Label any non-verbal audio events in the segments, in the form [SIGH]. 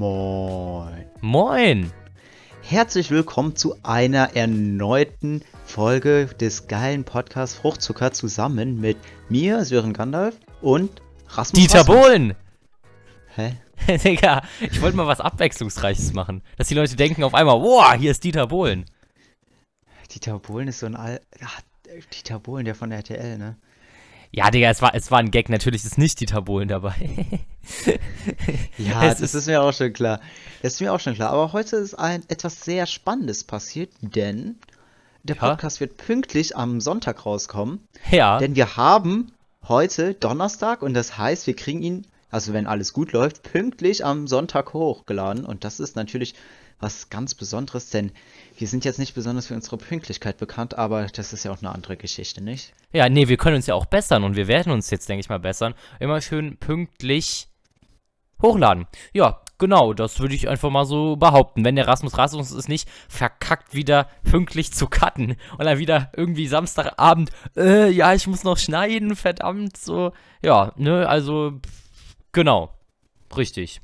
Moin. Moin. Herzlich willkommen zu einer erneuten Folge des geilen Podcasts Fruchtzucker zusammen mit mir, Sören Gandalf und Rasmus Dieter Rasmus. Bohlen. Hä? [LAUGHS] Digga, ich wollte mal was Abwechslungsreiches machen. Dass die Leute denken auf einmal, wow, hier ist Dieter Bohlen. Dieter Bohlen ist so ein Al... Ach, Dieter Bohlen, der von RTL, ne? Ja, Digga, es war, es war ein Gag. Natürlich ist nicht Dieter Bohlen dabei. [LAUGHS] Ja, Es das ist, mir auch schon klar. Das ist mir auch schon klar. Aber heute ist ein etwas sehr Spannendes passiert, denn der Ja? Podcast wird pünktlich am Sonntag rauskommen. ja. Denn wir haben heute Donnerstag und das heißt, wir kriegen ihn, also wenn alles gut läuft, pünktlich am Sonntag hochgeladen. Und das ist natürlich was ganz Besonderes, denn wir sind jetzt nicht besonders für unsere Pünktlichkeit bekannt, aber das ist ja auch eine andere Geschichte, nicht? Ja, nee, wir können uns ja auch bessern und wir werden uns jetzt, denke ich mal, bessern. Immer schön pünktlich hochladen. Ja, genau, das würde ich einfach mal so behaupten. Wenn der Rasmus Rasmus es nicht verkackt, wieder pünktlich zu cutten und dann wieder irgendwie Samstagabend, äh, ja, ich muss noch schneiden, verdammt, so. Ja, ne, also, genau, richtig.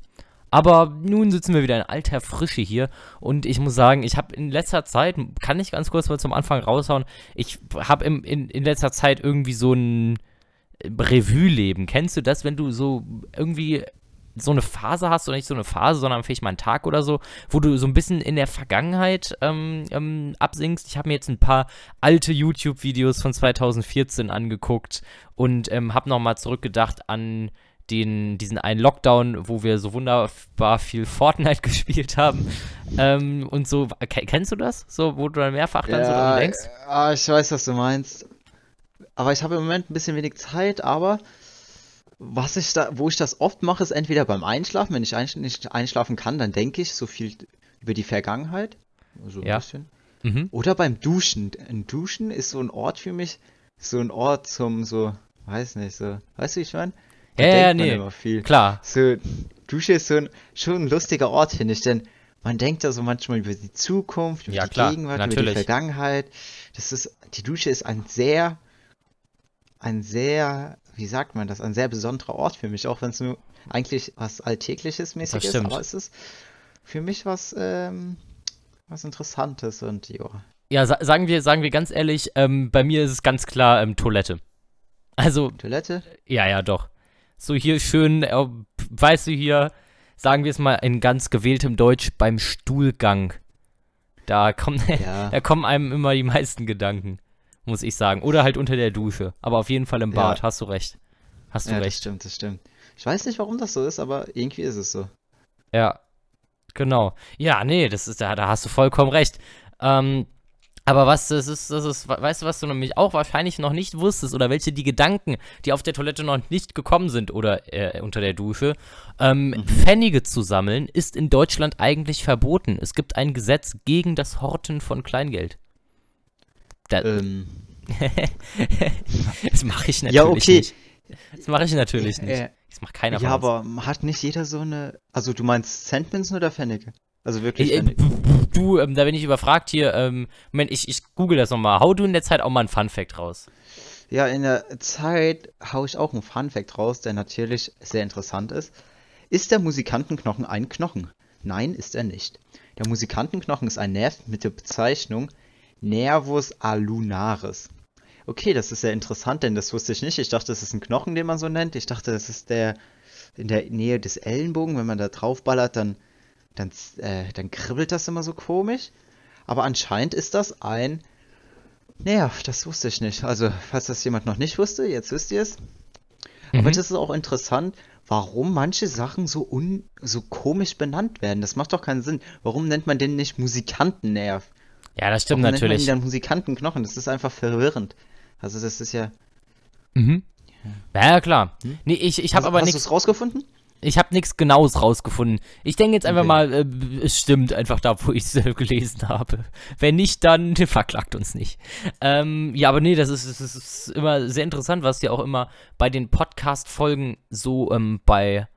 Aber nun sitzen wir wieder in alter Frische hier und ich muss sagen, ich habe in letzter Zeit, kann ich ganz kurz mal zum Anfang raushauen, ich habe in, in letzter Zeit irgendwie so ein Revue-Leben. Kennst du das, wenn du so irgendwie so eine Phase hast, oder nicht so eine Phase, sondern vielleicht mal einen Tag oder so, wo du so ein bisschen in der Vergangenheit ähm, ähm, absinkst. Ich habe mir jetzt ein paar alte YouTube-Videos von 2014 angeguckt und ähm, habe nochmal zurückgedacht an den, diesen einen Lockdown, wo wir so wunderbar viel Fortnite [LAUGHS] gespielt haben. Ähm, und so, ke- kennst du das? So, wo du dann mehrfach dann so dran denkst? ah, ich weiß, was du meinst. Aber ich habe im Moment ein bisschen wenig Zeit, aber was ich da, wo ich das oft mache, ist entweder beim Einschlafen, wenn ich einsch nicht einschlafen kann, dann denke ich so viel über die Vergangenheit. So ein Ja. bisschen. Mhm. Oder beim Duschen. Ein Duschen ist so ein Ort für mich, so ein Ort zum so, weiß nicht, so, weißt du, wie ich meine? Da Ja, ja, nee. immer viel. Klar. So, Dusche ist so ein, schon ein lustiger Ort, finde ich, denn man denkt da so manchmal über die Zukunft, über Ja, die klar, Gegenwart, über die natürlich. Vergangenheit. Das ist, die Dusche ist ein sehr, ein sehr, wie sagt man das, ein sehr besonderer Ort für mich, auch wenn es nur eigentlich was Alltägliches mäßig ist, aber es ist für mich was, ähm, was Interessantes und ja. Ja, sa sagen wir, sagen wir ganz ehrlich, ähm, bei mir ist es ganz klar ähm, Toilette. Also, Toilette? ja, ja, doch. So hier schön, äh, weißt du hier, sagen wir es mal in ganz gewähltem Deutsch, beim Stuhlgang. Da kommen, [LAUGHS] Ja. da kommen einem immer die meisten Gedanken, muss ich sagen. Oder halt unter der Dusche. Aber auf jeden Fall im Ja. Bad, hast du recht. Hast du Ja, das recht. stimmt, das stimmt. Ich weiß nicht, warum das so ist, aber irgendwie ist es so. Ja, genau. Ja, nee, das ist, da, da hast du vollkommen recht. Ähm, aber was das ist, das ist, weißt du, was du nämlich auch wahrscheinlich noch nicht wusstest oder welche die Gedanken, die auf der Toilette noch nicht gekommen sind oder äh, unter der Dusche, ähm, Mhm. Pfennige zu sammeln, ist in Deutschland eigentlich verboten. Es gibt ein Gesetz gegen das Horten von Kleingeld. Da, Ähm, [LAUGHS] das mache ich natürlich ja, okay. nicht. Das mache ich natürlich nicht. Äh, Das macht keiner Ja, aber hat nicht jeder so eine. Also du meinst Centmünzen oder Pfennige? Also wirklich Ey, ey, du, ähm, da bin ich überfragt hier. Ähm, Moment, ich, ich google das nochmal. Hau du in der Zeit auch mal ein Fun-Fact raus. Ja, in der Zeit hau ich auch einen Funfact raus, der natürlich sehr interessant ist. Ist der Musikantenknochen ein Knochen? Nein, ist er nicht. Der Musikantenknochen ist ein Nerv mit der Bezeichnung Nervus alunaris. Okay, das ist sehr interessant, denn das wusste ich nicht. Ich dachte, das ist ein Knochen, den man so nennt. Ich dachte, das ist der in der Nähe des Ellenbogen. Wenn man da draufballert, dann, dann, äh, dann kribbelt das immer so komisch. Aber anscheinend ist das ein Nerv. Das wusste ich nicht. Also, falls das jemand noch nicht wusste, jetzt wisst ihr es. Aber Mhm. das ist auch interessant, warum manche Sachen so un so komisch benannt werden. Das macht doch keinen Sinn. Warum nennt man den nicht Musikantennerv? Ja, das stimmt Warum nennt man natürlich. ihn dann Musikantenknochen? Das ist einfach verwirrend. Also das ist ja. Mhm. Ja, ja, klar. Nee, ich, ich habe aber hast nichts. du's rausgefunden? Ich habe nichts Genaues rausgefunden. Ich denke jetzt einfach Okay. mal, äh, es stimmt einfach da, wo ich es äh, gelesen habe. Wenn nicht, dann [LAUGHS] verklagt uns nicht. Ähm, ja, aber nee, das ist, das ist immer sehr interessant, was ja auch immer bei den Podcast-Folgen so ähm, bei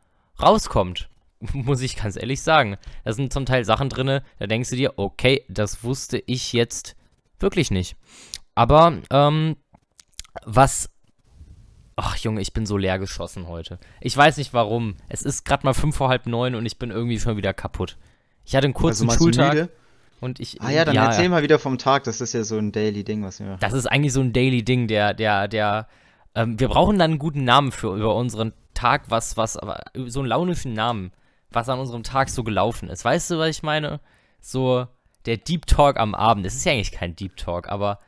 rauskommt. [LAUGHS] Muss ich ganz ehrlich sagen. Da sind zum Teil Sachen drin, da denkst du dir, okay, das wusste ich jetzt wirklich nicht. Aber ähm, was Ach, Junge, ich bin so leer geschossen heute. Ich weiß nicht warum. Es ist gerade mal fünf vor halb neun und ich bin irgendwie schon wieder kaputt. Ich hatte einen kurzen Also Schultag und ich. Ah ja, dann erzähl mal wieder vom Tag. Das ist ja so ein Daily-Ding, was wir. Das ist eigentlich so ein Daily-Ding, der, der, der. Ähm, wir brauchen dann einen guten Namen für über unseren Tag, was, was, aber so einen launischen Namen, was an unserem Tag so gelaufen ist. Weißt du, was ich meine? So der Deep Talk am Abend. Es ist ja eigentlich kein Deep Talk, aber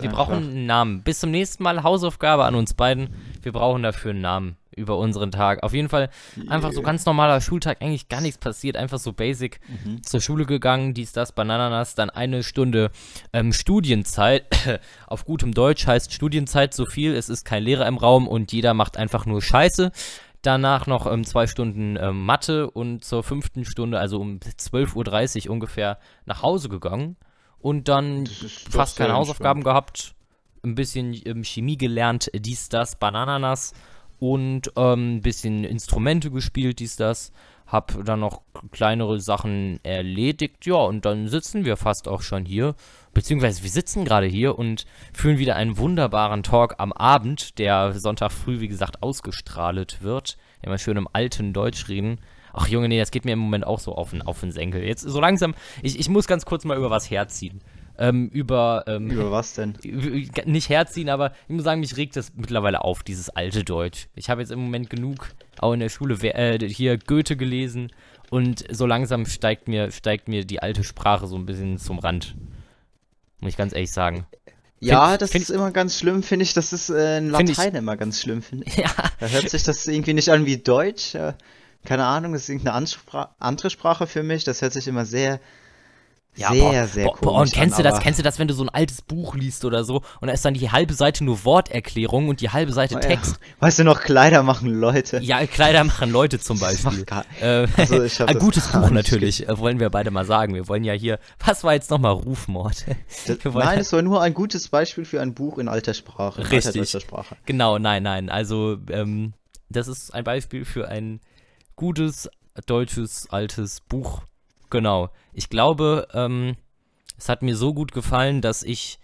wir brauchen einen Namen. Bis zum nächsten Mal Hausaufgabe an uns beiden. Wir brauchen dafür einen Namen über unseren Tag. Auf jeden Fall einfach so ganz normaler Schultag, eigentlich gar nichts passiert, einfach so basic Mhm. zur Schule gegangen, dies, das, Banananas, dann eine Stunde ähm, Studienzeit. [CLEARS THROAT] Auf gutem Deutsch heißt Studienzeit so viel, es ist kein Lehrer im Raum und jeder macht einfach nur Scheiße. Danach noch ähm, zwei Stunden ähm, Mathe und zur fünften Stunde, also um 12.30 Uhr ungefähr, nach Hause gegangen. Und dann fast keine Hausaufgaben gehabt, ein bisschen ähm, Chemie gelernt, dies, das, Banananas und ähm, ein bisschen Instrumente gespielt, dies, das. Hab dann noch kleinere Sachen erledigt, ja, und dann sitzen wir fast auch schon hier, beziehungsweise wir sitzen gerade hier und führen wieder einen wunderbaren Talk am Abend, der Sonntag früh, wie gesagt, ausgestrahlt wird. Immer schön im alten Deutsch reden. Ach Junge, nee, das geht mir im Moment auch so auf den, auf den Senkel. Jetzt so langsam, ich, ich muss ganz kurz mal über was herziehen. Ähm, über, ähm, Über was denn? [LAUGHS] nicht herziehen, aber ich muss sagen, mich regt das mittlerweile auf, dieses alte Deutsch. Ich habe jetzt im Moment genug auch in der Schule äh, hier Goethe gelesen und so langsam steigt mir, steigt mir die alte Sprache so ein bisschen zum Rand. Muss ich ganz ehrlich sagen. Ja, das find ist immer ganz schlimm, finde ich. Das ist äh, in Find ich- Latein immer ganz schlimm, finde ich. [LAUGHS] Ja, Da hört sich das irgendwie nicht an wie Deutsch. Äh, keine Ahnung, das ist irgendeine Anspra andere Sprache für mich. Das hört sich immer sehr, ja sehr, boah, sehr boah, boah, und kennst an. du das, kennst du das, wenn du so ein altes Buch liest oder so und da ist dann die halbe Seite nur Worterklärung und die halbe Seite Oh ja. Text. [LAUGHS] Weißt du noch, Kleider machen Leute. Ja, Kleider machen Leute zum [LAUGHS] Beispiel. Äh, Also [LAUGHS] ein gutes Buch natürlich, wollen wir beide mal sagen. Wir wollen ja hier, was war jetzt nochmal Rufmord? Das, nein, es war nur ein gutes Beispiel für ein Buch in alter Sprache. in Richtig. alterdeutscher Sprache. Genau, nein, nein. Also, ähm, das ist ein Beispiel für ein gutes, deutsches, altes Buch. Genau. Ich glaube, ähm, es hat mir so gut gefallen, dass ich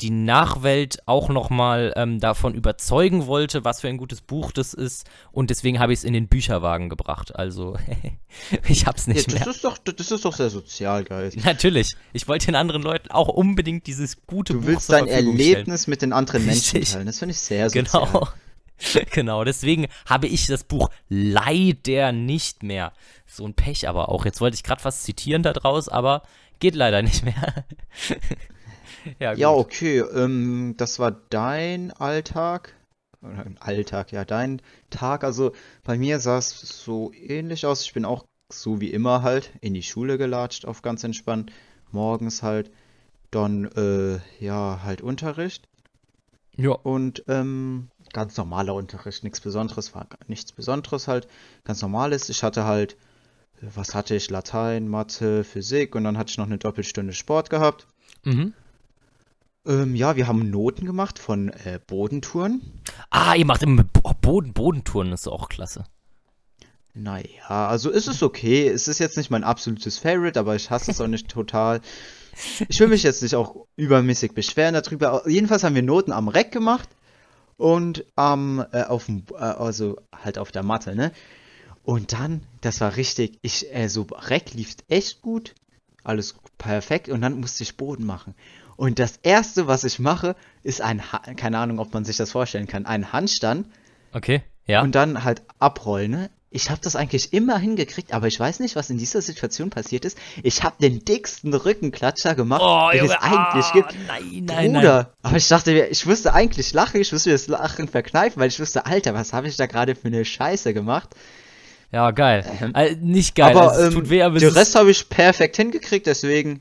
die Nachwelt auch nochmal ähm, davon überzeugen wollte, was für ein gutes Buch das ist. Und deswegen habe ich es in den Bücherwagen gebracht. Also, [LAUGHS] ich habe es Ja, nicht das mehr. ist doch, das ist doch sehr sozial, Geist. Natürlich. Ich wollte den anderen Leuten auch unbedingt dieses gute Du Buch willst zur dein Verfügung stellen. Erlebnis mit den anderen Menschen teilen. Das finde ich sehr sozial. Genau. [LAUGHS] Genau, deswegen habe ich das Buch leider nicht mehr. So ein Pech aber auch. Jetzt wollte ich gerade was zitieren da draus, aber geht leider nicht mehr. [LAUGHS] ja. Ja, okay, ähm, das war dein Alltag. Oder Alltag, ja, dein Tag. Also bei mir sah es so ähnlich aus. Ich bin auch so wie immer halt in die Schule gelatscht, auf ganz entspannt. Morgens halt. Dann, äh, ja, halt Unterricht. Ja, Und, ähm, ganz normaler Unterricht, nichts Besonderes, war nichts Besonderes halt. Ganz normales. Ich hatte halt, äh, was hatte ich? Latein, Mathe, Physik und dann hatte ich noch eine Doppelstunde Sport gehabt. mhm. Ähm, ja, wir haben Noten gemacht von äh, Bodentouren. Ah, ihr macht immer Bo- Boden, Bodentouren, ist auch klasse. Naja, also ist es okay. Es ist jetzt nicht mein absolutes Favorite, aber ich hasse es auch nicht total. Ich will mich jetzt nicht auch übermäßig beschweren darüber. Jedenfalls haben wir Noten am Reck gemacht und am, äh, auf dem, äh, also halt auf der Matte, ne? Und dann, das war richtig, ich, äh, so Reck lief echt gut, alles perfekt und dann musste ich Boden machen. Und das erste, was ich mache, ist ein, ha keine Ahnung, ob man sich das vorstellen kann, ein Handstand Okay, ja. und dann halt abrollen, ne? Ich habe das eigentlich immer hingekriegt, aber ich weiß nicht, was in dieser Situation passiert ist. Ich habe den dicksten Rückenklatscher gemacht, oh, den es Junge, eigentlich ah, gibt. Nein, nein, Bruder, nein. aber ich dachte mir, ich musste eigentlich lachen, ich musste mir das Lachen verkneifen, weil ich wusste, Alter, was habe ich da gerade für eine Scheiße gemacht? Ja, geil. äh, nicht geil, aber also, es ähm, tut weh, aber den Rest habe ich perfekt hingekriegt, deswegen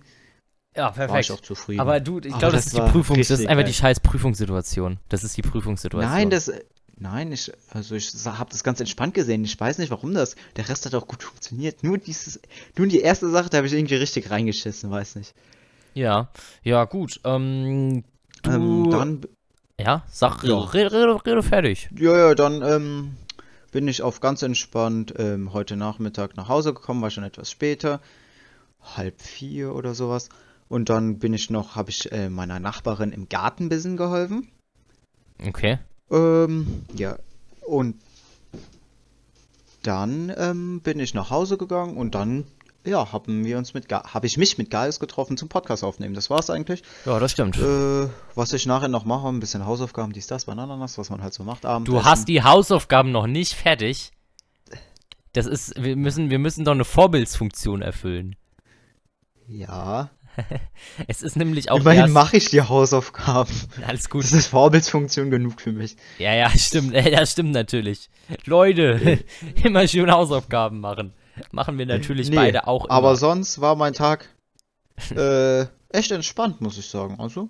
ja, war ich perfekt. auch zufrieden. Aber du, ich glaube, das, das ist die Prüfung, das ist einfach geil. die scheiß Prüfungssituation. Das ist die Prüfungssituation. Nein, das, nein, ich, also ich habe das ganz entspannt gesehen. Ich weiß nicht, warum das. Der Rest hat auch gut funktioniert. Nur dieses, nur die erste Sache, da habe ich irgendwie richtig reingeschissen, weiß nicht. Ja, ja, gut. Ähm, du, Ähm, dann, ja, sag, Ja. Rede, rede, rede fertig. ja, ja, dann ähm, bin ich auf ganz entspannt ähm, heute Nachmittag nach Hause gekommen, war schon etwas später, halb vier oder sowas. Und dann bin ich noch, habe ich äh, meiner Nachbarin im Garten ein bisschen geholfen. Okay. Ähm, ja. Und dann ähm, bin ich nach Hause gegangen und dann, ja, haben wir uns mit, habe ich mich mit Gaius getroffen zum Podcast aufnehmen. Das war's eigentlich. Ja, das stimmt. Äh, was ich nachher noch mache, ein bisschen Hausaufgaben, dies, das, Bananas, was man halt so macht. Abend Du hast die Hausaufgaben noch nicht fertig. Das ist, wir müssen, wir müssen doch eine Vorbildsfunktion erfüllen. Ja. [LAUGHS] Es ist nämlich auch Immerhin mache ich die Hausaufgaben. alles gut. Das ist Vorbildsfunktion genug für mich. Ja, ja, stimmt. Das stimmt natürlich. Leute, [LAUGHS] immer schön Hausaufgaben machen. Machen wir natürlich Nee, beide auch immer. Aber sonst war mein Tag [LAUGHS] äh, echt entspannt, muss ich sagen. Also,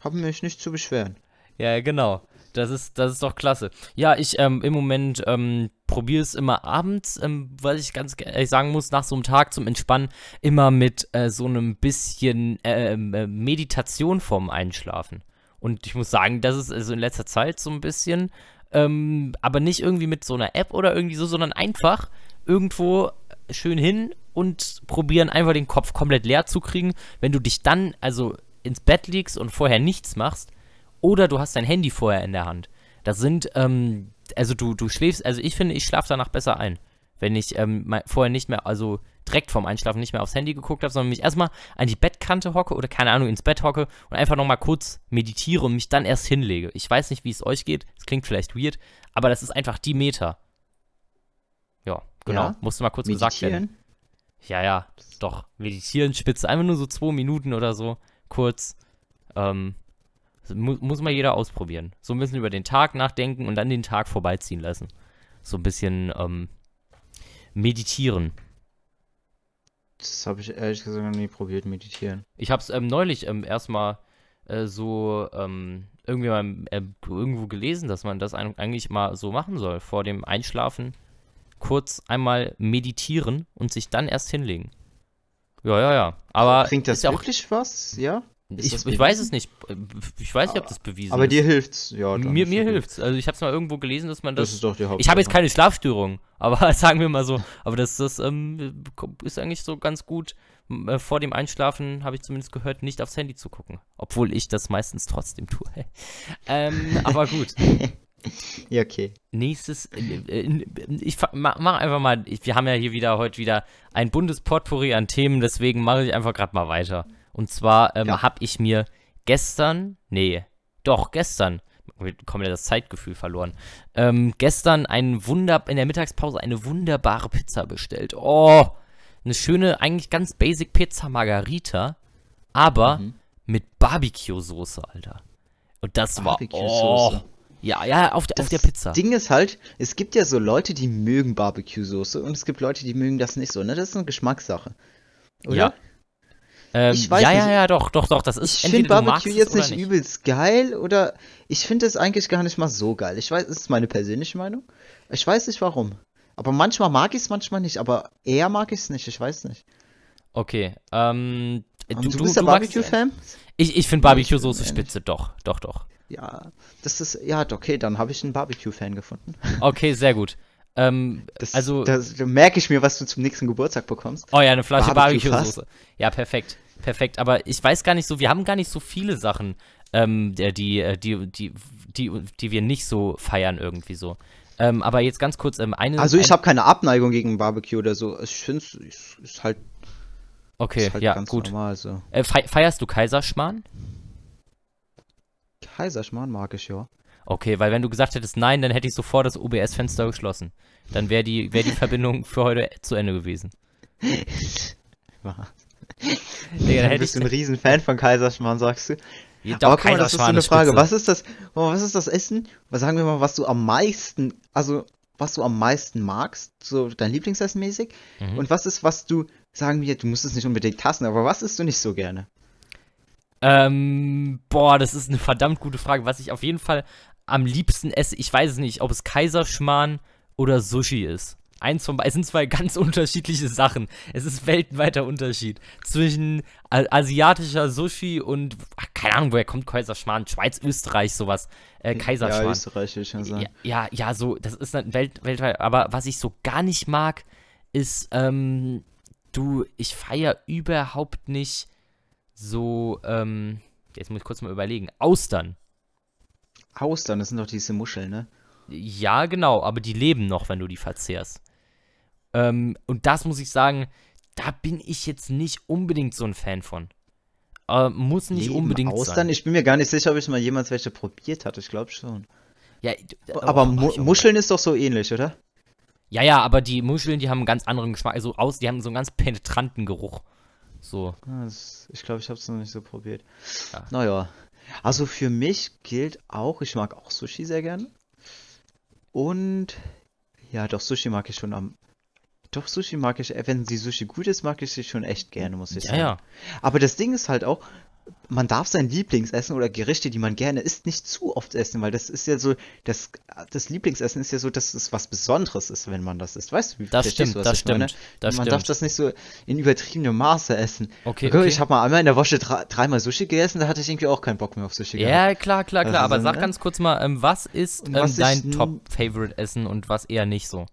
habe mich nicht zu beschweren. Ja, genau. Das ist, das ist doch klasse. Ja, ich ähm, im Moment ähm, probiere es immer abends, ähm, was ich ganz ehrlich sagen muss, nach so einem Tag zum Entspannen, immer mit äh, so einem bisschen ähm, äh, Meditation vorm Einschlafen. Und ich muss sagen, das ist also in letzter Zeit so ein bisschen, ähm, aber nicht irgendwie mit so einer App oder irgendwie so, sondern einfach irgendwo schön hin und probieren einfach den Kopf komplett leer zu kriegen. Wenn du dich dann also ins Bett legst und vorher nichts machst, oder du hast dein Handy vorher in der Hand. Das sind, ähm, also du, du schläfst, also ich finde, ich schlafe danach besser ein. Wenn ich ähm, mein, vorher nicht mehr, also direkt vorm Einschlafen nicht mehr aufs Handy geguckt habe, sondern mich erstmal an die Bettkante hocke oder keine Ahnung, ins Bett hocke und einfach nochmal kurz meditiere und mich dann erst hinlege. Ich weiß nicht, wie es euch geht. Es klingt vielleicht weird, aber das ist einfach die Meter. Ja, genau. Ja, Musste mal kurz gesagt werden. Meditieren. Ja, ja, doch. Meditieren, Spitze, einfach nur so zwei Minuten oder so, kurz. Ähm, mu muss mal jeder ausprobieren. So ein bisschen über den Tag nachdenken und dann den Tag vorbeiziehen lassen. So ein bisschen ähm, meditieren. Das habe ich ehrlich gesagt noch nie probiert, meditieren. Ich habe es ähm, neulich ähm, erstmal äh, so ähm, irgendwie mal äh, irgendwo gelesen, dass man das eigentlich mal so machen soll. Vor dem Einschlafen kurz einmal meditieren und sich dann erst hinlegen. Ja, ja, ja. Aber Bringt das ist ja auch wirklich was? Ja? Ich, ich weiß es nicht. Ich weiß nicht, ob das bewiesen Aber ist. dir hilft's, ja. mir mir hilft's. Also ich habe es mal irgendwo gelesen, dass man Das, das. ist doch die Hauptsache. ich habe jetzt keine Schlafstörung, aber [LAUGHS] sagen wir mal so. Aber das, das ähm, ist eigentlich so ganz gut. Äh, Vor dem Einschlafen habe ich zumindest gehört, nicht aufs Handy zu gucken. Obwohl ich das meistens trotzdem tue. [LAUGHS] ähm, aber gut. [LAUGHS] Ja, okay. Nächstes, äh, äh, ich mach einfach mal, ich, wir haben ja hier wieder heute wieder ein buntes Potpourri an Themen, deswegen mache ich einfach gerade mal weiter. Und zwar ähm, Ja. habe ich mir gestern, nee, doch, gestern, wir kommen ja das Zeitgefühl verloren, ähm, gestern einen Wunder, in der Mittagspause eine wunderbare Pizza bestellt. Oh, eine schöne, eigentlich ganz basic Pizza Margarita, aber Mhm. mit Barbecue-Soße, Alter. Und das war, oh, ja, ja, auf, der auf der Das Pizza. Ding ist halt, es gibt ja so Leute, die mögen Barbecue-Soße und es gibt Leute, die mögen das nicht so, ne? Das ist eine Geschmackssache. Oder? Ja. Ähm, Ich weiß ja, ja, nicht. ja, doch, doch, doch. Das ist Ich finde Barbecue jetzt nicht, übelst geil oder ich finde es eigentlich gar nicht mal so geil. Ich weiß, es ist meine persönliche Meinung. Ich weiß nicht warum. Aber manchmal mag ich es, manchmal nicht. Aber eher mag ich es nicht. Ich weiß nicht. Okay. Ähm, du, Und du, du, bist magst- Barbecue-Fan? Ich, ich finde Ja, Barbecue-Soße spitze, doch, doch, doch. Ja, das ist, ja, okay, dann habe ich einen Barbecue-Fan gefunden. Okay, sehr gut. Ähm, Das, also, das, da merke ich mir, was du zum nächsten Geburtstag bekommst. oh ja, eine Flasche Barbecue Barbecue-Soße. Ja, perfekt, perfekt. Aber ich weiß gar nicht so, wir haben gar nicht so viele Sachen, ähm, die, äh, die, die, die, die wir nicht so feiern irgendwie so. Ähm, aber jetzt ganz kurz, ähm, eine. Also ich ein, habe keine Abneigung gegen Barbecue oder so. Ich finde es ist, halt, Okay, ist halt ja, ganz gut. normal so. Äh, fei- feierst du Kaiserschmarrn? Kaiserschmarrn mag ich ja. Okay, weil wenn du gesagt hättest nein, dann hätte ich sofort das OBS-Fenster geschlossen. Dann wäre die, wär die Verbindung für heute zu Ende gewesen. [LAUGHS] Ja. Digga, Du hätte bist ich. ein riesen Fan von Kaiserschmarrn, sagst du? Ja, Aber guck mal, das ist so eine Frage. Was ist das, was ist das Essen? Was sagen wir mal, was du am meisten, also was du am meisten magst, so dein Lieblingsessen mäßig? Mhm. Und was ist, was du, sagen wir, du musst es nicht unbedingt hassen, aber was isst du nicht so gerne? Ähm, boah, das ist eine verdammt gute Frage. Was ich auf jeden Fall am liebsten esse, ich weiß es nicht, ob es Kaiserschmarrn oder Sushi ist. Eins von beiden, es sind zwei [LAUGHS] ganz unterschiedliche Sachen. Es ist weltweiter Unterschied zwischen a- asiatischer Sushi und, ach, keine Ahnung, woher kommt Kaiserschmarrn? Schweiz, Österreich, sowas. Äh, Ja, Kaiserschmarrn. Österreich, würde ich schon sagen. Ja, ja, ja, so, das ist dann Welt, weltweit, aber was ich so gar nicht mag, ist, ähm, du, ich feier überhaupt nicht so, ähm, jetzt muss ich kurz mal überlegen, Austern. Austern, das sind doch diese Muscheln, ne? Ja, genau, aber die leben noch, wenn du die verzehrst. Ähm, und das muss ich sagen, da bin ich jetzt nicht unbedingt so ein Fan von. Äh, muss nicht Leben unbedingt Austern? sein. Ich bin mir gar nicht sicher, ob ich mal jemals welche probiert hatte. Ich glaube schon. Ja, Aber oh, Mu. Muscheln ist doch so ähnlich, oder? Ja, ja, aber die Muscheln, die haben einen ganz anderen Geschmack. Also aus, die haben so einen ganz penetranten Geruch. So. Ah, das, ich glaube, ich habe es noch nicht so probiert. Ja. Naja. Also für mich gilt auch, ich mag auch Sushi sehr gerne. Und ja, doch, Sushi mag ich schon am. Doch, Sushi mag ich, äh, wenn die Sushi gut ist, mag ich sie schon echt gerne, muss ich Ja, sagen. ja. Aber das Ding ist halt auch, man darf sein Lieblingsessen oder Gerichte, die man gerne isst, nicht zu oft essen, weil das ist ja so, das, das Lieblingsessen ist ja so, dass es was Besonderes ist, wenn man das isst. Weißt du, wie Das stimmt, das ich meine? stimmt. Das man stimmt. darf das nicht so in übertriebenem Maße essen. Okay, okay. Ich habe mal einmal in der Woche drei, dreimal Sushi gegessen, da hatte ich irgendwie auch keinen Bock mehr auf Sushi gehabt. Ja, klar, klar, klar. Also aber sag ne? ganz kurz mal, ähm, was ist ähm, was ich dein Top-Favorite-Essen und was eher nicht so?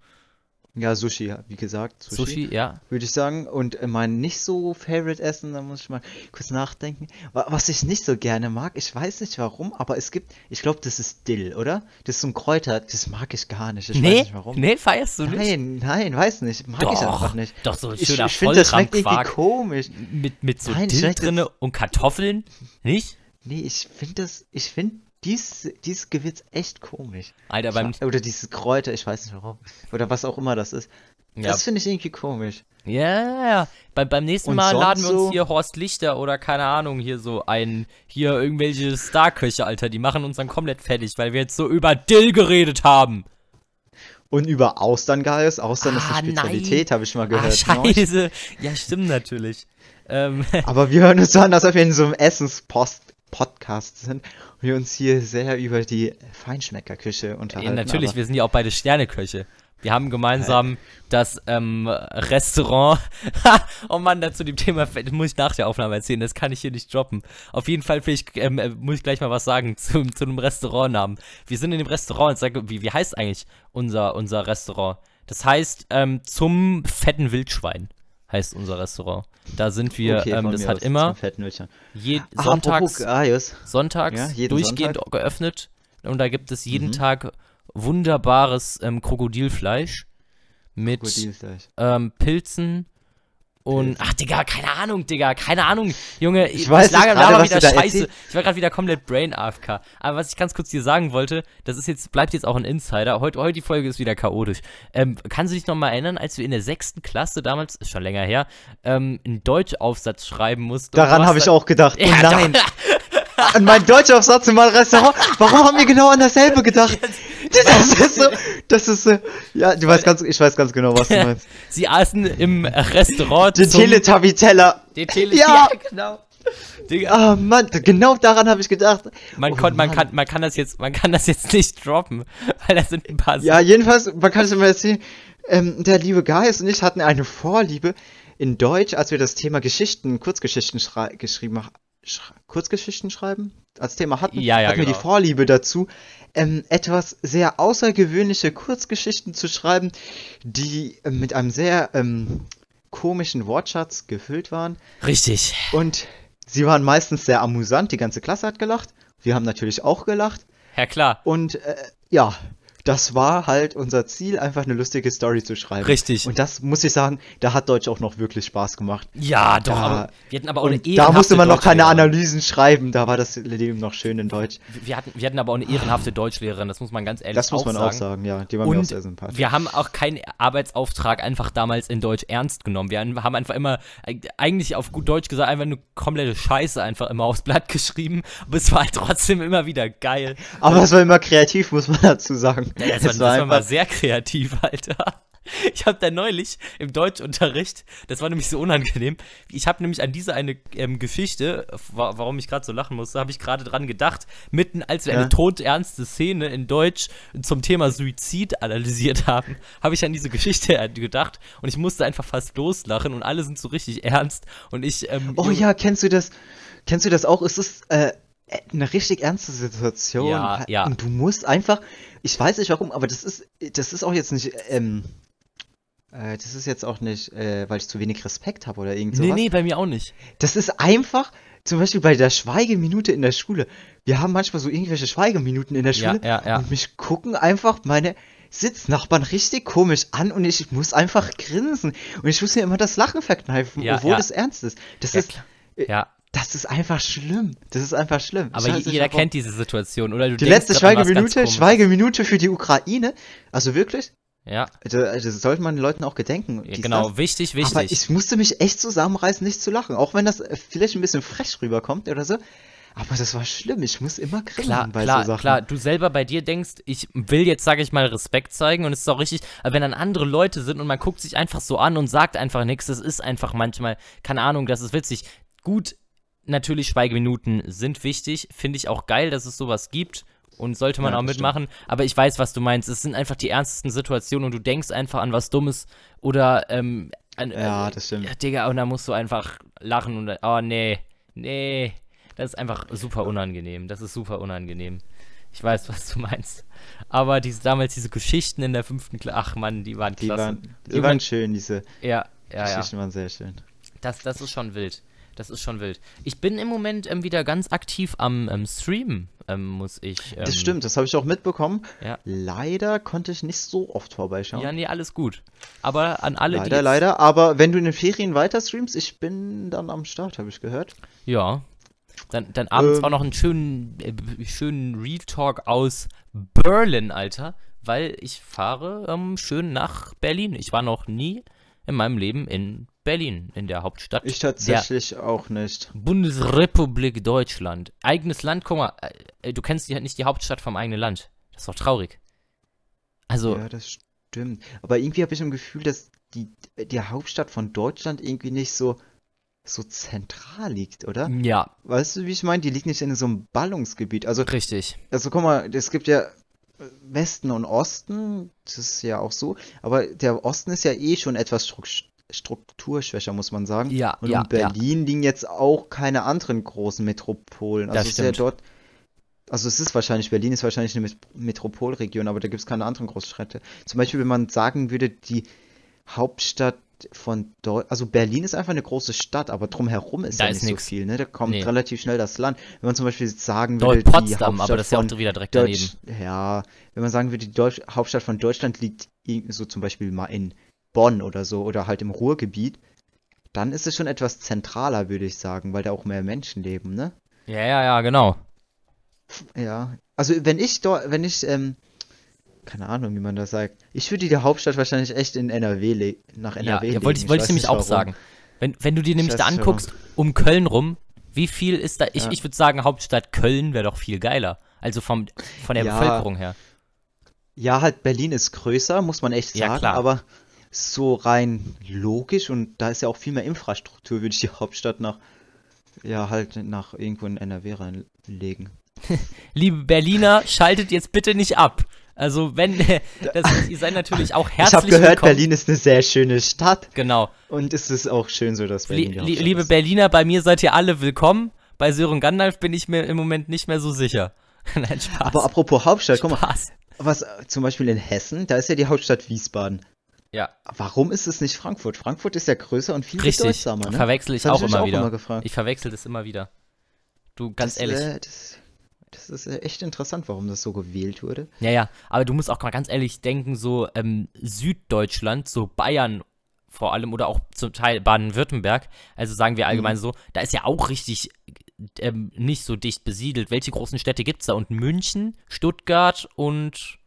Ja, Sushi, ja, wie gesagt, Sushi, Sushi, ja. würde ich sagen. Und äh, mein nicht so Favorite Essen, da muss ich mal kurz nachdenken. Wa- Was ich nicht so gerne mag, ich weiß nicht warum, aber es gibt, ich glaube, das ist Dill, oder? Das ist so ein Kräuter, das mag ich gar nicht. Ich weiß nee, nicht warum. nee, feierst du nicht? Nein, nein, weiß nicht. Mag ich einfach nicht. Doch, so ein Ich, schöner ich finde, das schmeckt irgendwie komisch. mit, mit so Nein, Dill drinne und Kartoffeln, nicht? Nee, ich finde das, ich finde dies, dieses Gewürz echt komisch. Alter, beim, Ich- Oder dieses Kräuter, ich weiß nicht warum. Oder was auch immer das ist. ja, Das finde ich irgendwie komisch. ja, ja, ja. Beim, nächsten Und Mal laden wir uns so? hier Horst Lichter oder keine Ahnung, hier so ein, hier irgendwelche Starköche, Alter, die machen uns dann komplett fertig, weil wir jetzt so über Dill geredet haben. Und über Austern, Gaius. Austern ist Ah, eine nein. Spezialität, habe ich mal Ah, gehört. euch. scheiße. Ja, stimmt natürlich. Ähm, Aber wir hören uns so an, als ob wir in so einem Essens-Podcast sind und wir uns hier sehr über die Feinschmeckerküche ja, unterhalten. natürlich, aber wir sind ja auch beide Sterneköche. Wir haben gemeinsam das ähm, Restaurant. [LAUGHS] oh Mann, dazu dem Thema muss ich nach der Aufnahme erzählen. Das kann ich hier nicht droppen. Auf jeden Fall vielleicht, ähm, äh, muss ich gleich mal was sagen zu, zu einem Restaurantnamen. Wir sind in dem Restaurant. Sag, wie, wie heißt eigentlich unser, unser Restaurant? Das heißt ähm, zum fetten Wildschwein heißt unser Restaurant. Da sind wir. Okay, ähm, das hat immer je, Ah, sonntags. Gaius. sonntags Ja, durchgehend Sonntag. geöffnet. Und da gibt es jeden Mhm. Tag wunderbares ähm, Krokodilfleisch mit Krokodilfleisch. ähm, Pilzen und Pilzen. ach Digga, keine Ahnung, Digga, keine Ahnung, Junge, Ich weiß nicht lager- was wieder Scheiße. Ich war gerade wieder komplett Brain AFK. Aber was ich ganz kurz dir sagen wollte, das ist jetzt bleibt jetzt auch ein Insider. Heute heute die Folge ist wieder chaotisch. Ähm, kannst du dich noch mal erinnern, als wir in der sechsten Klasse damals, ist schon länger her, ähm, einen Deutschaufsatz schreiben mussten? Daran habe ich auch gedacht. [LAUGHS] Oh Ja, nein. An mein Deutschaufsatz in meinem Restaurant. Warum haben wir genau an dasselbe gedacht? Das ist so, das ist so, ja, du weißt ganz, ich weiß ganz genau, was du meinst. Sie aßen im Restaurant Den zum- Teletubby-Teller. Den Tele Ja. genau. Digga, Ah, Mann, genau daran habe ich gedacht. man, Oh, konnt, man, Mann. kann, man, kann das jetzt, man kann das jetzt nicht droppen, weil da sind ein paar Ja, jedenfalls, man kann es immer erzählen, ähm, der liebe Gaius und ich hatten eine Vorliebe in Deutsch, als wir das Thema Geschichten, Kurzgeschichten geschrieben haben. Sch Kurzgeschichten schreiben als Thema hatten, Ja, ja, hatten wir die genau. Vorliebe dazu, ähm, etwas sehr außergewöhnliche Kurzgeschichten zu schreiben, die äh, mit einem sehr ähm, komischen Wortschatz gefüllt waren. Richtig. Und sie waren meistens sehr amüsant, die ganze Klasse hat gelacht. Wir haben natürlich auch gelacht. Ja, klar. Und äh, ja, das war halt unser Ziel, einfach eine lustige Story zu schreiben. Richtig. Und das muss ich sagen, da hat Deutsch auch noch wirklich Spaß gemacht. Ja, doch, Da- aber wir hatten aber auch eine Und da ehrenhafte musste man noch keine. Analysen schreiben, da war das Leben noch schön in Deutsch. Wir hatten, wir hatten aber auch eine ehrenhafte Deutschlehrerin, das muss man ganz ehrlich Das muss auch man sagen. auch sagen, ja. Die war mir auch Und sehr sympathisch. wir haben auch keinen Arbeitsauftrag einfach damals in Deutsch ernst genommen. Wir haben einfach immer, eigentlich auf gut Deutsch gesagt, einfach eine komplette Scheiße einfach immer aufs Blatt geschrieben. Aber es war halt trotzdem immer wieder geil. Aber es war immer kreativ, muss man dazu sagen. Ja, das, [LAUGHS] war, Es das war mal sehr kreativ, Alter. [LAUGHS] Ich habe da neulich im Deutschunterricht, das war nämlich so unangenehm, ich habe nämlich an diese eine ähm, Geschichte, wa warum ich gerade so lachen musste, habe ich gerade dran gedacht, mitten als wir Ja. eine todernste Szene in Deutsch zum Thema Suizid analysiert haben, habe ich an diese Geschichte [LAUGHS] gedacht und ich musste einfach fast loslachen und alle sind so richtig ernst und ich, ähm, Oh ja, kennst du das? Kennst du das auch? Es ist äh, eine richtig ernste Situation. Ja, ja. Und du musst einfach, ich weiß nicht warum, aber das ist, das ist auch jetzt nicht, ähm, äh, das ist jetzt auch nicht, äh, weil ich zu wenig Respekt habe oder irgend sowas. Nee, nee, bei mir auch nicht. Das ist einfach, zum Beispiel bei der Schweigeminute in der Schule. Wir haben manchmal so irgendwelche Schweigeminuten in der Ja, Schule ja, ja. und mich gucken einfach meine Sitznachbarn richtig komisch an und ich muss einfach grinsen und ich muss mir immer das Lachen verkneifen, Ja, obwohl ja. das ernst ist. Das Ja, ist, klar. Ja, das ist einfach schlimm. Das ist einfach schlimm. aber Scheiße, jeder kennt diese Situation, oder? Du die letzte Schweigeminute. Schweigeminute für die Ukraine. Also wirklich, Ja, also, also das sollte man den Leuten auch gedenken. ja genau, wichtig, wichtig. Aber ich musste mich echt zusammenreißen, nicht zu lachen. Auch wenn das äh, vielleicht ein bisschen frech rüberkommt oder so. Aber das war schlimm. Ich muss immer grinsen bei klar, so Sachen. klar. Du selber bei dir denkst, ich will jetzt, sage ich mal, Respekt zeigen und es ist auch richtig, aber wenn dann andere Leute sind und man guckt sich einfach so an und sagt einfach nichts, das ist einfach manchmal, keine Ahnung, das ist witzig. Gut, natürlich Schweigeminuten sind wichtig, finde ich auch geil, dass es sowas gibt und sollte man Ja, auch mitmachen, aber ich weiß, was du meinst. Es sind einfach die ernstesten Situationen und du denkst einfach an was Dummes oder, ähm, an, Ja, äh, das stimmt. ja, Digga, und dann musst du einfach lachen und, oh nee, nee, das ist einfach super unangenehm. Das ist super unangenehm. Ich weiß, was du meinst. Aber diese, damals diese Geschichten in der fünften Klasse, ach Mann, die waren Die klasse. waren, die Irgendwann- waren schön, diese ja, ja, ja. Geschichten waren sehr schön. Das, das ist schon wild. Das ist schon wild. Ich bin im Moment ähm, wieder ganz aktiv am ähm, Streamen, ähm, muss ich. Ähm, Das stimmt, das habe ich auch mitbekommen. Ja. Leider konnte ich nicht so oft vorbeischauen. Ja, nee, alles gut. Aber an alle, die. leider, leider. Aber wenn du in den Ferien weiter streamst, ich bin dann am Start, habe ich gehört. Ja. Dann, dann abends Ähm. auch noch einen schönen, äh, schönen Real Talk aus Berlin, Alter. Weil ich fahre ähm, schön nach Berlin. Ich war noch nie in meinem Leben in Berlin, in der Hauptstadt Ich tatsächlich auch nicht. Bundesrepublik Deutschland. Eigenes Land, guck mal, äh, du kennst die, nicht die Hauptstadt vom eigenen Land. Das ist doch traurig. Also, Ja, das stimmt. Aber irgendwie habe ich ein Gefühl, dass die, die Hauptstadt von Deutschland irgendwie nicht so, so zentral liegt, oder? ja, Weißt du, wie ich meine? Die liegt nicht in so einem Ballungsgebiet. Also, richtig. also guck mal, es gibt ja Westen und Osten, das ist ja auch so, aber der Osten ist ja eh schon etwas Struk- strukturschwächer, muss man sagen. Ja, Und ja, in Berlin liegen jetzt auch keine anderen großen Metropolen. Also Das es ist ja dort, also es ist wahrscheinlich, Berlin ist wahrscheinlich eine Met- Metropolregion, aber da gibt es keine anderen Großstädte. Zum Beispiel, wenn man sagen würde, die Hauptstadt von Deutschland, also Berlin ist einfach eine große Stadt, aber drumherum ist Da ja ist nicht nix. so viel, ne? Da kommt Nee. relativ schnell das Land. Wenn man zum Beispiel sagen Dort würde, die Potsdam, aber Hauptstadt das ist ja von auch wieder direkt daneben. Deutsch, ja, wenn man sagen würde, die Deutsch, Hauptstadt von Deutschland liegt so zum Beispiel mal in Bonn oder so oder halt im Ruhrgebiet, dann ist es schon etwas zentraler, würde ich sagen, weil da auch mehr Menschen leben, ne? Ja, ja, ja, genau. Ja. Also wenn ich dort, wenn ich, ähm, keine Ahnung, wie man das sagt, ich würde die Hauptstadt wahrscheinlich echt in NRW nach Ja, NRW ja legen. wollte ich, ich weiß nämlich auch warum. sagen. Wenn, wenn du dir nämlich da anguckst, um Köln rum, wie viel ist da, ich, Ja. ich würde sagen, Hauptstadt Köln wäre doch viel geiler. Also vom, von der Ja. Bevölkerung her. Ja, halt Berlin ist größer, muss man echt Ja, sagen, klar. aber so rein logisch und da ist ja auch viel mehr Infrastruktur, würde ich die Hauptstadt nach, ja, halt nach irgendwo in NRW reinlegen. [LAUGHS] Liebe Berliner, schaltet jetzt bitte nicht ab. Also wenn, [LAUGHS] das, ihr seid natürlich auch [LAUGHS] Ich habe herzlich gehört, willkommen. Berlin ist eine sehr schöne Stadt Genau. und es ist auch schön so, dass Lie Berlin die li liebe ist. Berliner, bei mir seid ihr alle willkommen. Bei Sören Gandalf bin ich mir im Moment nicht mehr so sicher. [LAUGHS] Nein, Spaß. Aber apropos Hauptstadt, guck mal, was äh, zum Beispiel in Hessen, da ist ja die Hauptstadt Wiesbaden. Ja, Warum ist es nicht Frankfurt? Frankfurt ist ja größer und viel richtig. bedeutsamer, ne? Verwechsel ich Das auch immer auch wieder. immer gefragt. Ich verwechsel das immer wieder. Du, ganz das, ehrlich. Äh, das, das ist echt interessant, warum das so gewählt wurde. Ja, ja, aber du musst auch mal ganz ehrlich denken, so ähm, Süddeutschland, so Bayern vor allem oder auch zum Teil Baden-Württemberg, also sagen wir allgemein Mhm. so, da ist ja auch richtig ähm, nicht so dicht besiedelt. Welche großen Städte gibt's da? Und München, Stuttgart und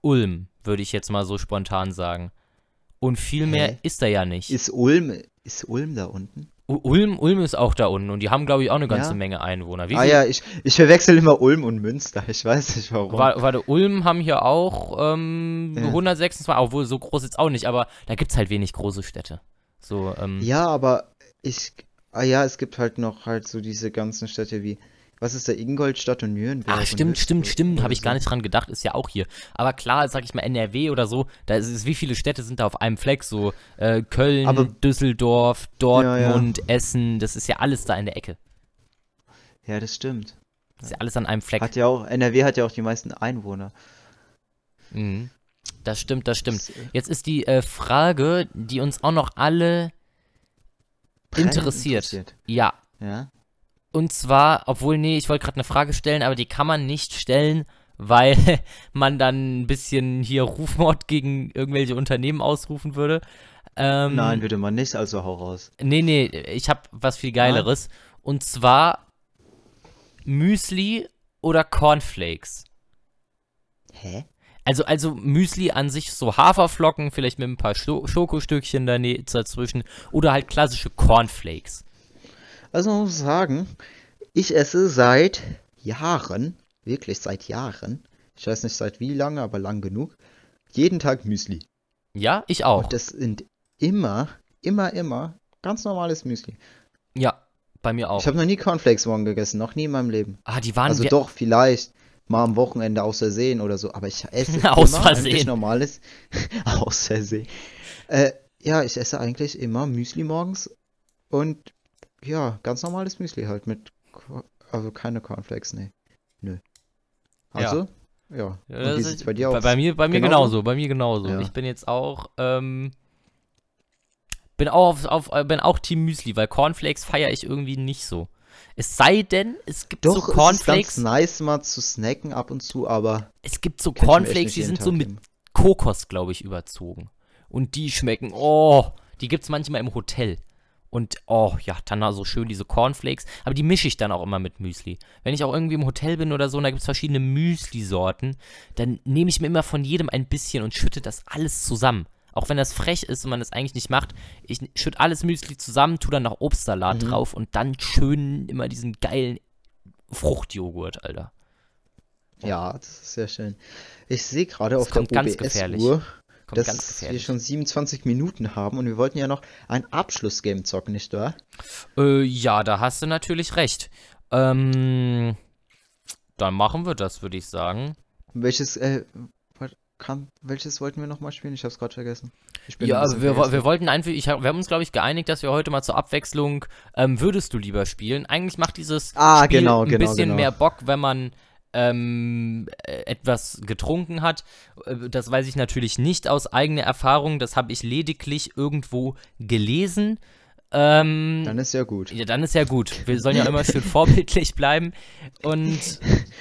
Ulm, würde ich jetzt mal so spontan sagen. Und viel mehr Hä? ist da ja nicht. Ist Ulm, ist Ulm da unten? Ulm, Ulm ist auch da unten und die haben, glaube ich, auch eine ganze Ja? Menge Einwohner. Wie ah viel- ja, ich, ich verwechsel immer Ulm und Münster. Ich weiß nicht warum. Wa- Warte, Ulm haben hier auch ähm, Ja. 126, obwohl so groß jetzt auch nicht, aber da gibt es halt wenig große Städte. So, ähm, Ja, aber ich. Ah ja, es gibt halt noch halt so diese ganzen Städte wie. Was ist da? Ingolstadt und Nürnberg. Ach, stimmt, stimmt, stimmt, habe ich gar nicht dran gedacht, ist ja auch hier. Aber klar, sag ich mal, NRW oder so, da ist es, wie viele Städte sind da auf einem Fleck? So, äh, Köln, Aber- Düsseldorf, Ja, ja. Dortmund, Essen, das ist ja alles da in der Ecke. Ja, das stimmt. Das ist ja alles an einem Fleck. Hat ja auch, NRW hat ja auch die meisten Einwohner. Mhm. Das stimmt, das stimmt. Äh, Jetzt ist die äh, Frage, die uns auch noch alle brennend interessiert. Ja, Ja. Und zwar, obwohl, nee, ich wollte gerade eine Frage stellen, aber die kann man nicht stellen, weil [LAUGHS] man dann ein bisschen hier Rufmord gegen irgendwelche Unternehmen ausrufen würde. Ähm, Nein, würde man nicht, also hau raus. Nee, nee, ich habe was viel Geileres. Und zwar Müsli oder Cornflakes. Hä? Also, also Müsli an sich so Haferflocken, vielleicht mit ein paar Scho Schokostückchen dazwischen. Oder halt klassische Cornflakes. Also man muss sagen, ich esse seit Jahren, wirklich seit Jahren, ich weiß nicht seit wie lange, aber lang genug, jeden Tag Müsli. Ja, ich auch. Und das sind immer, immer, immer ganz normales Müsli. ja, bei mir auch. Ich habe noch nie Cornflakes morgen gegessen, noch nie in meinem Leben. ah, die waren Also doch, vielleicht mal am Wochenende aus Versehen oder so, aber ich esse [LAUGHS] Aus immer Versehen. eigentlich normales, [LAUGHS] aus Versehen. Äh, ja, ich esse eigentlich immer Müsli morgens und ja, ganz normales Müsli halt mit, also keine Cornflakes, nee. Nö. Also, ja. Ja, Und wie sieht's bei dir bei, aus? bei mir, bei mir Genauso? genauso, bei mir genauso. Ja. Ich bin jetzt auch, ähm, bin auch auf, auf äh, bin auch Team Müsli, weil Cornflakes feiere ich irgendwie nicht so. Es sei denn, es gibt Doch, so es ist ganz Cornflakes, nice mal zu snacken ab und zu, aber es gibt so Cornflakes, die sind so mit. Kokos, glaube ich, überzogen. Und die schmecken, oh, die gibt's manchmal im Hotel. Und, oh, ja, dann da so schön diese Cornflakes. Aber die mische ich dann auch immer mit Müsli. Wenn ich auch irgendwie im Hotel bin oder so und da gibt's verschiedene Müsli-Sorten, dann nehme ich mir immer von jedem ein bisschen und schütte das alles zusammen. Auch wenn das frech ist und man das eigentlich nicht macht. Ich schütte alles Müsli zusammen, tu dann noch Obstsalat Mhm. drauf und dann schön immer diesen geilen Fruchtjoghurt, Alter. Ja, das ist sehr schön. Ich sehe gerade auf der kommt ganz gefährlich. OBS-Uhr, Kommt dass wir schon 27 Minuten haben und wir wollten ja noch ein Abschlussgame zocken, nicht wahr? Äh, ja, da hast du natürlich recht. Ähm, dann machen wir das, würde ich sagen. Welches, äh, kam, welches wollten wir nochmal spielen? Ich hab's gerade vergessen. Ein Ja, bisschen wir, vergessen. wir wollten einfach, ich, wir haben uns, glaube ich, geeinigt, dass wir heute mal zur Abwechslung ähm, Würdest du lieber spielen. Eigentlich macht dieses Ah, Spiel genau, ein genau, bisschen genau. mehr Bock, wenn man ähm, äh, etwas getrunken hat. Äh, Das weiß ich natürlich nicht aus eigener Erfahrung. Das habe ich lediglich irgendwo gelesen. Ähm, Dann ist ja gut. Ja, dann ist ja gut. Wir sollen ja [LAUGHS] immer schön vorbildlich bleiben. Und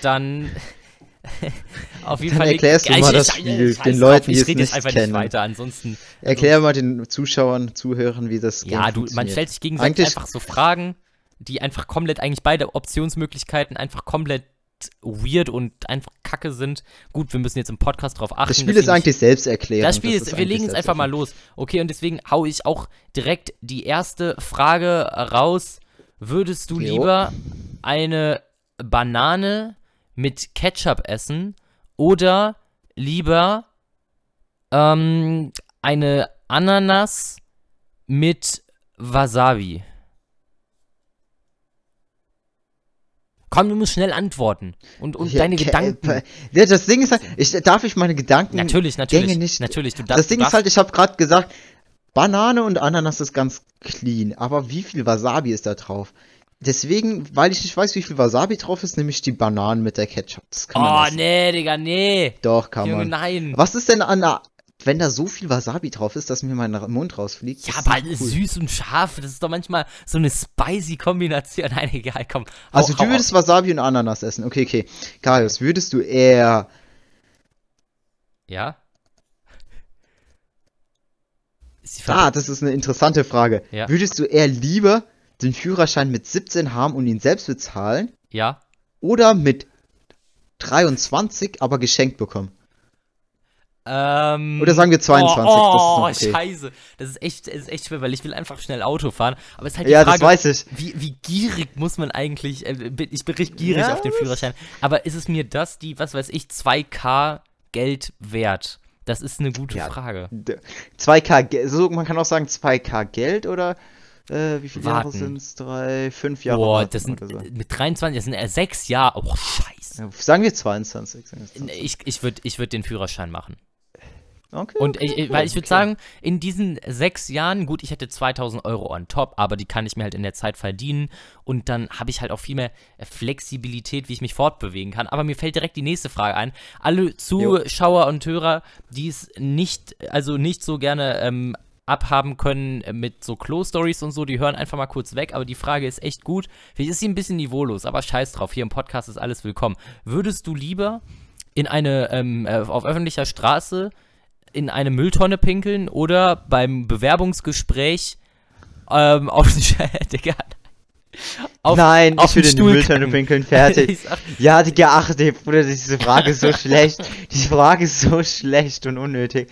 dann. [LAUGHS] auf jeden Dann Fall. erklärst du mal ich- das ich- Spiel scheiß den Leuten, die Ich es nicht einfach kennen. nicht weiter. Ansonsten. Erklär mal den Zuschauern, Zuhörern, wie das Ja, du, man stellt sich gegenseitig Eigentlich- einfach so Fragen, die einfach komplett, eigentlich beide Optionsmöglichkeiten einfach komplett weird und einfach kacke sind. Gut, wir müssen jetzt im Podcast drauf achten. Das Spiel ist wir eigentlich selbsterklärend. Das Spiel das ist, wir eigentlich legen es einfach mal los. Okay, und deswegen hau ich auch direkt die erste Frage raus. Würdest du Jo. lieber eine Banane mit Ketchup essen oder lieber ähm, eine Ananas mit Wasabi? Komm, du musst schnell antworten und, und Ja, deine ke- Gedanken. äh, Ja, das Ding ist halt, ich, darf ich meine Gedanken. Natürlich, natürlich, Gänge nicht. natürlich. Du das darfst, Ding du ist halt, ich habe gerade gesagt, Banane und Ananas ist ganz clean, aber wie viel Wasabi ist da drauf? Deswegen, weil ich nicht weiß, wie viel Wasabi drauf ist, nehme ich die Bananen mit der Ketchup. Das kann man Oh, essen. nee, Digga, nee. Doch, kann Junge, man. nein. Was ist denn an der, wenn da so viel Wasabi drauf ist, dass mir mein Mund rausfliegt? Ja, aber cool. süß und scharf, das ist doch manchmal so eine spicy Kombination. [LAUGHS] Nein, egal, komm. Hau, Also du würdest Wasabi und Ananas essen. Okay, okay. Karius, würdest du eher Ja? Ah, das ist eine interessante Frage. Ja. Würdest du eher lieber den Führerschein mit 17 haben und ihn selbst bezahlen Ja? oder mit 23 aber geschenkt bekommen? Ähm, Oder sagen wir 22, Oh, das ist noch okay. scheiße. Das ist echt, das ist echt schwer, weil ich will einfach schnell Auto fahren. Aber es ist halt die Ja, Frage, das weiß ich. Wie, wie gierig muss man eigentlich, äh, ich bin richtig gierig Ja, auf den das- Führerschein. Aber ist es mir das, die, was weiß ich, 2K Geld wert? Das ist eine gute Ja, Frage. D- 2K, Ge- so, man kann auch sagen 2K Geld oder äh, wie viele Jahre Warten. sind es? Drei, fünf Jahre Boah, das sind so. mit 23, das sind äh, sechs Jahre. Oh, scheiße. Ja, sagen wir 22. sagen wir 22. Ich, ich würde ich würd den Führerschein machen. Okay, Und okay, ich, ich, weil ich würde okay. sagen, in diesen sechs Jahren, gut, ich hätte 2000 Euro on top, aber die kann ich mir halt in der Zeit verdienen und dann habe ich halt auch viel mehr Flexibilität, wie ich mich fortbewegen kann. Aber mir fällt direkt die nächste Frage ein. Alle Zuschauer und Hörer, die es nicht, also nicht so gerne ähm, abhaben können äh, mit so Klo-Stories und so, die hören einfach mal kurz weg, aber die Frage ist echt gut. Vielleicht ist sie ein bisschen niveaulos, aber scheiß drauf, hier im Podcast ist alles willkommen. Würdest du lieber in eine, ähm, äh, auf öffentlicher Straße in eine Mülltonne pinkeln oder beim Bewerbungsgespräch ähm, [LAUGHS] auf Digga, auf, Nein, auf ich würde den in die Mülltonne pinkeln, [LAUGHS] fertig. Sag- ja, Digga, ach, Bruder, diese Frage ist so [LAUGHS] schlecht. Diese Frage ist so schlecht und unnötig.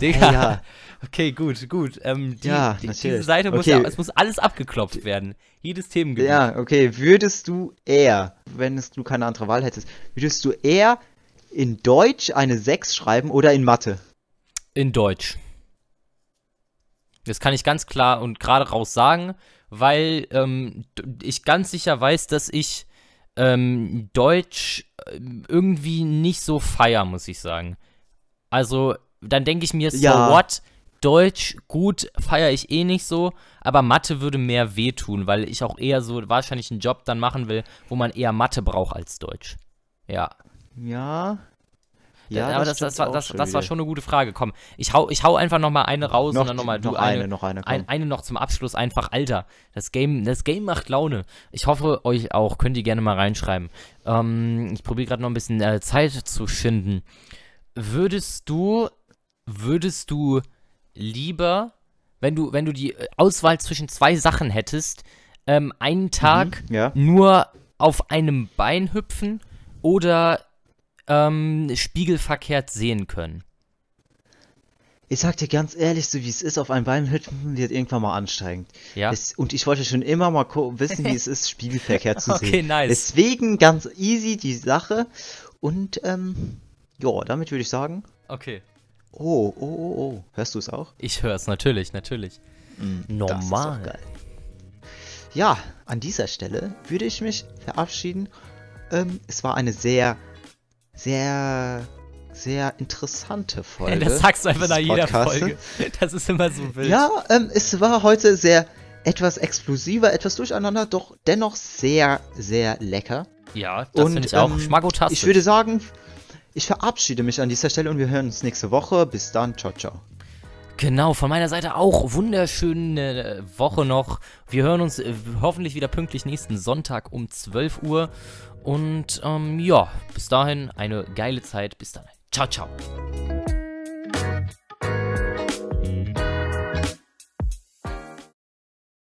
Digga. Ja. Okay, gut, gut. Ähm, die, Ja, die, diese Seite muss Okay. ja, es muss alles abgeklopft werden. Jedes Themengebiet. Ja, okay. Würdest du eher, wenn es, du keine andere Wahl hättest, würdest du eher in Deutsch eine 6 schreiben oder in Mathe? In Deutsch. Das kann ich ganz klar und gerade raus sagen, weil ähm, ich ganz sicher weiß, dass ich ähm, Deutsch ähm, irgendwie nicht so feier, muss ich sagen. Also, dann denke ich mir, so Ja. what? Deutsch, gut, feiere ich eh nicht so, aber Mathe würde mehr wehtun, weil ich auch eher so wahrscheinlich einen Job dann machen will, wo man eher Mathe braucht als Deutsch. Ja. Ja. Ja, aber das, stimmt das, war, das, das war schon eine gute Frage. Komm, ich hau, ich hau einfach nochmal eine raus noch, und dann nochmal du noch eine. eine, noch eine. Ein, eine noch zum Abschluss einfach, Alter. Das Game, das Game macht Laune. Ich hoffe, euch auch. Könnt ihr gerne mal reinschreiben. Ähm, ich probiere gerade noch ein bisschen äh, Zeit zu schinden. Würdest du, würdest du lieber, wenn du, wenn du die äh, Auswahl zwischen zwei Sachen hättest, ähm, einen Tag ja. nur auf einem Bein hüpfen oder ähm, spiegelverkehrt sehen können? Ich sag dir ganz ehrlich, so wie es ist, auf einem Bein hüpfen wird irgendwann mal anstrengend. Ja. Es, und ich wollte schon immer mal wissen, wie es ist, [LAUGHS] spiegelverkehrt zu Okay, sehen. nice. Deswegen ganz easy die Sache. Und, ähm, ja, damit würde ich sagen, Okay. oh, oh, oh, oh. Hörst du es auch? Ich höre es natürlich, natürlich. Mm, Normal. Das ist geil. Ja, an dieser Stelle würde ich mich verabschieden. Ähm, es war eine sehr, sehr, sehr interessante Folge. [LAUGHS] das sagst du einfach nach jeder Podcasts. Folge. [LAUGHS] Das ist immer so wild. Ja, ähm, es war heute sehr etwas explosiver, etwas durcheinander, doch dennoch sehr, sehr lecker. Ja, das finde ich auch ähm, schmackotastisch. Ich würde sagen, ich verabschiede mich an dieser Stelle und wir hören uns nächste Woche. Bis dann, ciao, ciao. Genau, von meiner Seite auch wunderschöne äh, Woche noch. Wir hören uns äh, hoffentlich wieder pünktlich nächsten Sonntag um 12 Uhr. Und ähm, ja, bis dahin eine geile Zeit. Bis dann. Ciao, ciao.